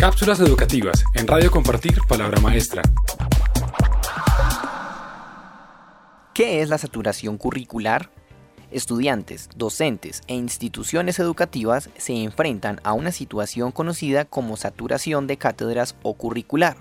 Cápsulas educativas en Radio Compartir Palabra Maestra. ¿Qué es la saturación curricular? Estudiantes, docentes e instituciones educativas se enfrentan a una situación conocida como saturación de cátedras o curricular.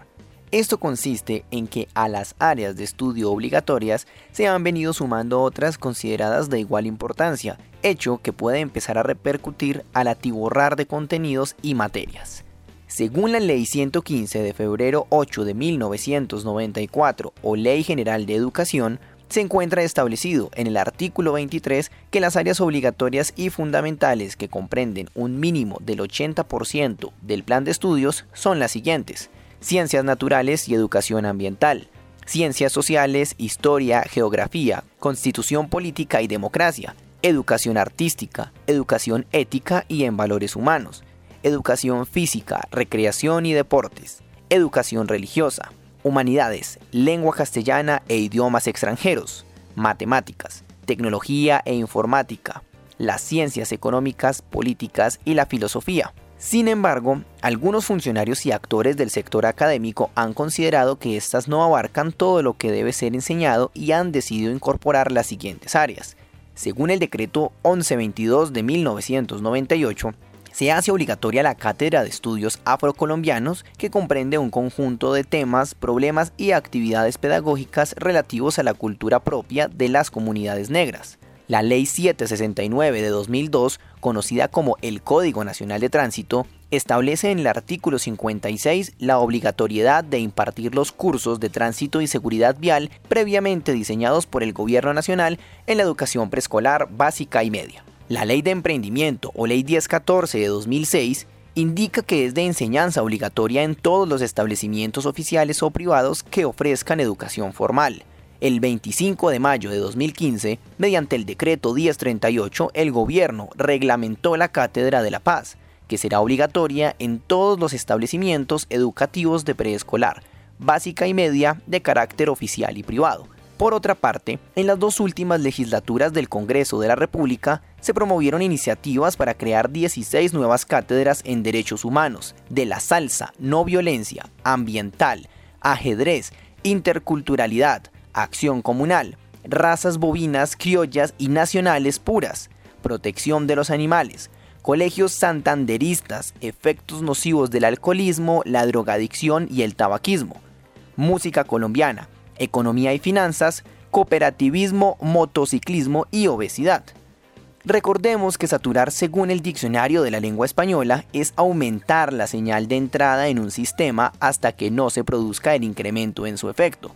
Esto consiste en que a las áreas de estudio obligatorias se han venido sumando otras consideradas de igual importancia, hecho que puede empezar a repercutir al atiborrar de contenidos y materias. Según la Ley 115 de febrero 8 de 1994 o Ley General de Educación, se encuentra establecido en el artículo 23 que las áreas obligatorias y fundamentales que comprenden un mínimo del 80% del plan de estudios son las siguientes. Ciencias naturales y educación ambiental, ciencias sociales, historia, geografía, constitución política y democracia, educación artística, educación ética y en valores humanos, educación física, recreación y deportes, educación religiosa, humanidades, lengua castellana e idiomas extranjeros, matemáticas, tecnología e informática, las ciencias económicas, políticas y la filosofía. Sin embargo, algunos funcionarios y actores del sector académico han considerado que estas no abarcan todo lo que debe ser enseñado y han decidido incorporar las siguientes áreas. Según el decreto 1122 de 1998, se hace obligatoria la Cátedra de Estudios Afrocolombianos, que comprende un conjunto de temas, problemas y actividades pedagógicas relativos a la cultura propia de las comunidades negras. La Ley 769 de 2002, conocida como el Código Nacional de Tránsito, establece en el artículo 56 la obligatoriedad de impartir los cursos de tránsito y seguridad vial previamente diseñados por el Gobierno Nacional en la educación preescolar básica y media. La Ley de Emprendimiento o Ley 1014 de 2006 indica que es de enseñanza obligatoria en todos los establecimientos oficiales o privados que ofrezcan educación formal. El 25 de mayo de 2015, mediante el decreto 1038, el gobierno reglamentó la Cátedra de la Paz, que será obligatoria en todos los establecimientos educativos de preescolar, básica y media de carácter oficial y privado por otra parte, en las dos últimas legislaturas del Congreso de la República se promovieron iniciativas para crear 16 nuevas cátedras en derechos humanos, de la salsa, no violencia, ambiental, ajedrez, interculturalidad, acción comunal, razas bovinas, criollas y nacionales puras, protección de los animales, colegios santanderistas, efectos nocivos del alcoholismo, la drogadicción y el tabaquismo, música colombiana, economía y finanzas, cooperativismo, motociclismo y obesidad. Recordemos que saturar según el diccionario de la lengua española es aumentar la señal de entrada en un sistema hasta que no se produzca el incremento en su efecto.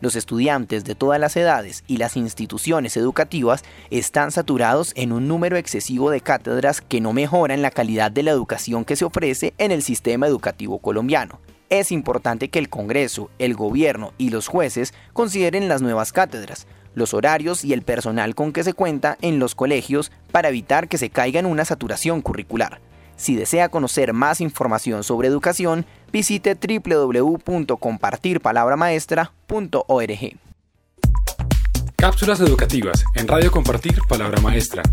Los estudiantes de todas las edades y las instituciones educativas están saturados en un número excesivo de cátedras que no mejoran la calidad de la educación que se ofrece en el sistema educativo colombiano es importante que el Congreso, el gobierno y los jueces consideren las nuevas cátedras, los horarios y el personal con que se cuenta en los colegios para evitar que se caiga en una saturación curricular. Si desea conocer más información sobre educación, visite www.compartirpalabramaestra.org. Cápsulas educativas en Radio Compartir Palabra Maestra.